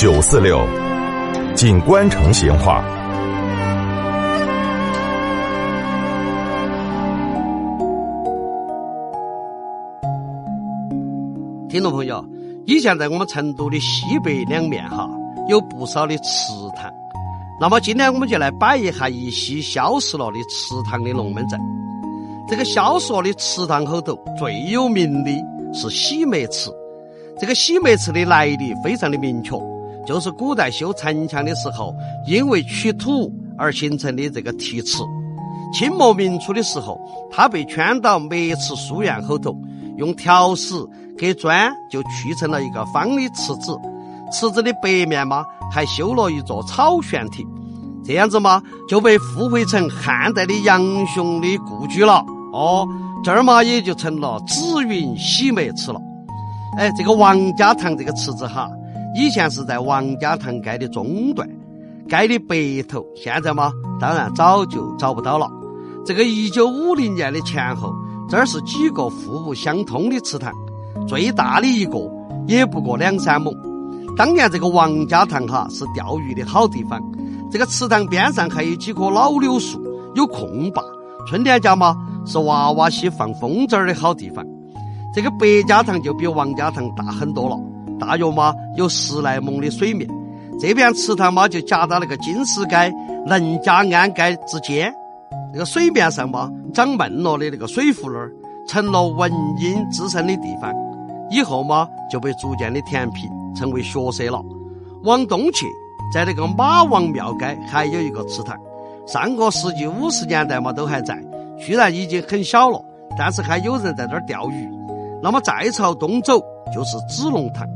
九四六，锦官城闲话。听众朋友，以前在我们成都的西北两面哈，有不少的祠堂。那么今天我们就来摆一下一些消失了的祠堂的龙门阵。这个消失了的祠堂后头最有名的是洗梅祠。这个洗梅祠的来历非常的明确，就是古代修城墙的时候，因为取土而形成的这个题词。清末明初的时候，它被圈到梅池书院后头，用条石。给砖就砌成了一个方的池子，池子的北面嘛还修了一座草悬亭，这样子嘛就被复绘成汉代的杨雄的故居了。哦，这儿嘛也就成了紫云洗梅池了。哎，这个王家塘这个池子哈，以前是在王家塘街的中段，街的北头，现在嘛当然早就找不到了。这个一九五零年的前后，这儿是几个互不相通的池塘。最大的一个也不过两三亩。当年这个王家塘哈是钓鱼的好地方，这个池塘边上还有几棵老柳树，有空坝。春天家嘛是娃娃些放风筝的好地方。这个白家塘就比王家塘大很多了，大约嘛有十来亩的水面。这片池塘嘛就夹到那个金石街、能家安街之间。那个水面上嘛长闷了的那个水湖那儿，成了文英滋生的地方。以后嘛，就被逐渐的填平，成为学舍了。往东去，在那个马王庙街还有一个池塘，上个世纪五十年代嘛都还在，虽然已经很小了，但是还有人在这儿钓鱼。那么再朝东走，就是子龙潭。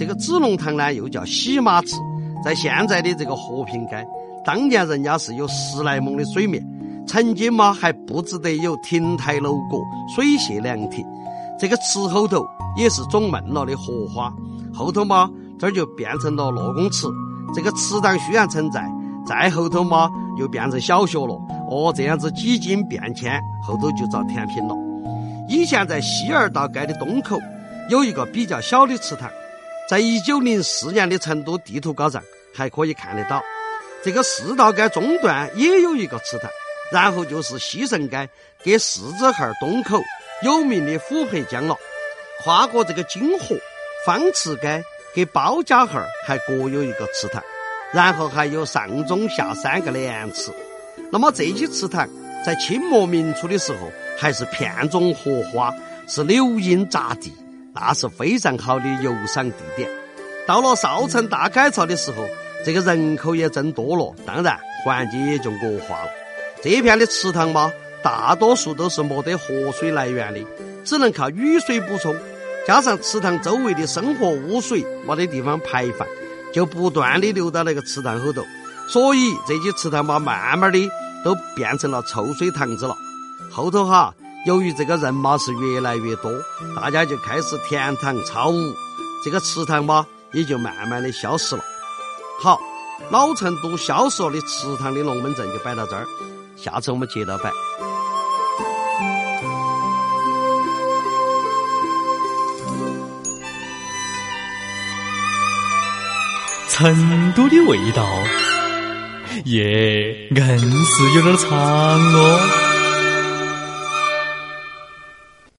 这个子龙堂呢，又叫洗马池，在现在的这个和平街。当年人家是有十来亩的水面，曾经嘛还不值得有亭台楼阁、水榭凉亭。这个池后头也是种闷了的荷花，后头嘛这儿就变成了乐公池。这个池塘虽然存在，再后头嘛又变成小学了。哦，这样子几经变迁，后头就遭填平了。以前在西二道街的东口有一个比较小的池塘，在一九零四年的成都地图稿上还可以看得到。这个四道街中段也有一个池塘，然后就是西城街给四子巷东口。有名的虎皮江了，跨过这个金河，方池街给包家巷还各有一个祠堂，然后还有上中下三个莲池。那么这些祠堂在清末明初的时候还是片种荷花，是柳荫匝地，那是非常好的游赏地点。到了少城大改造的时候，这个人口也增多了，当然环境也就恶化了。这片的池塘嘛。大多数都是没得活水来源的，只能靠雨水补充，加上池塘周围的生活污水没得地方排放，就不断的流到那个池塘后头，所以这些池塘嘛，慢慢的都变成了臭水塘子了。后头哈，由于这个人马是越来越多，大家就开始填塘造屋，这个池塘嘛也就慢慢的消失了。好，老成都消失了的池塘的龙门阵就摆到这儿，下次我们接着摆。成都的味道，耶，硬是有点长哦。